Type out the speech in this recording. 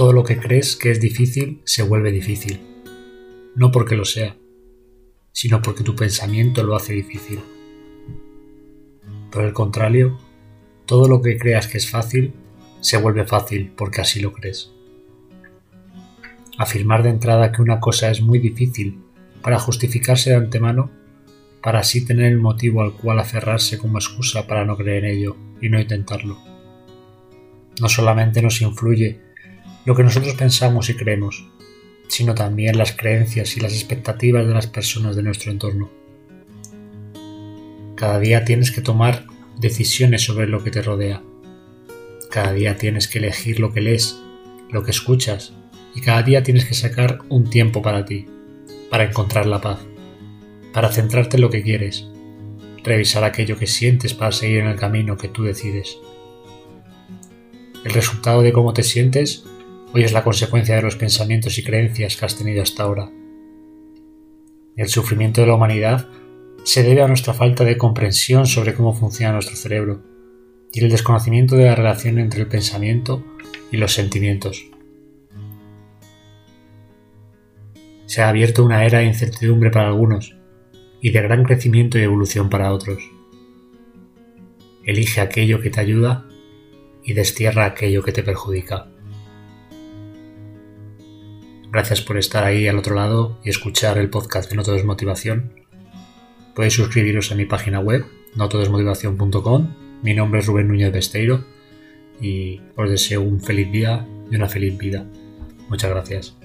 Todo lo que crees que es difícil se vuelve difícil. No porque lo sea, sino porque tu pensamiento lo hace difícil. Por el contrario, todo lo que creas que es fácil se vuelve fácil porque así lo crees. Afirmar de entrada que una cosa es muy difícil para justificarse de antemano, para así tener el motivo al cual aferrarse como excusa para no creer en ello y no intentarlo. No solamente nos influye lo que nosotros pensamos y creemos, sino también las creencias y las expectativas de las personas de nuestro entorno. Cada día tienes que tomar decisiones sobre lo que te rodea. Cada día tienes que elegir lo que lees, lo que escuchas, y cada día tienes que sacar un tiempo para ti, para encontrar la paz, para centrarte en lo que quieres, revisar aquello que sientes para seguir en el camino que tú decides. El resultado de cómo te sientes hoy es la consecuencia de los pensamientos y creencias que has tenido hasta ahora. El sufrimiento de la humanidad se debe a nuestra falta de comprensión sobre cómo funciona nuestro cerebro y el desconocimiento de la relación entre el pensamiento y los sentimientos. Se ha abierto una era de incertidumbre para algunos y de gran crecimiento y evolución para otros. Elige aquello que te ayuda y destierra aquello que te perjudica. Gracias por estar ahí al otro lado y escuchar el podcast de No Todo es Motivación. Podéis suscribiros a mi página web, notodesmotivación.com. Mi nombre es Rubén Núñez Besteiro y os deseo un feliz día y una feliz vida. Muchas gracias.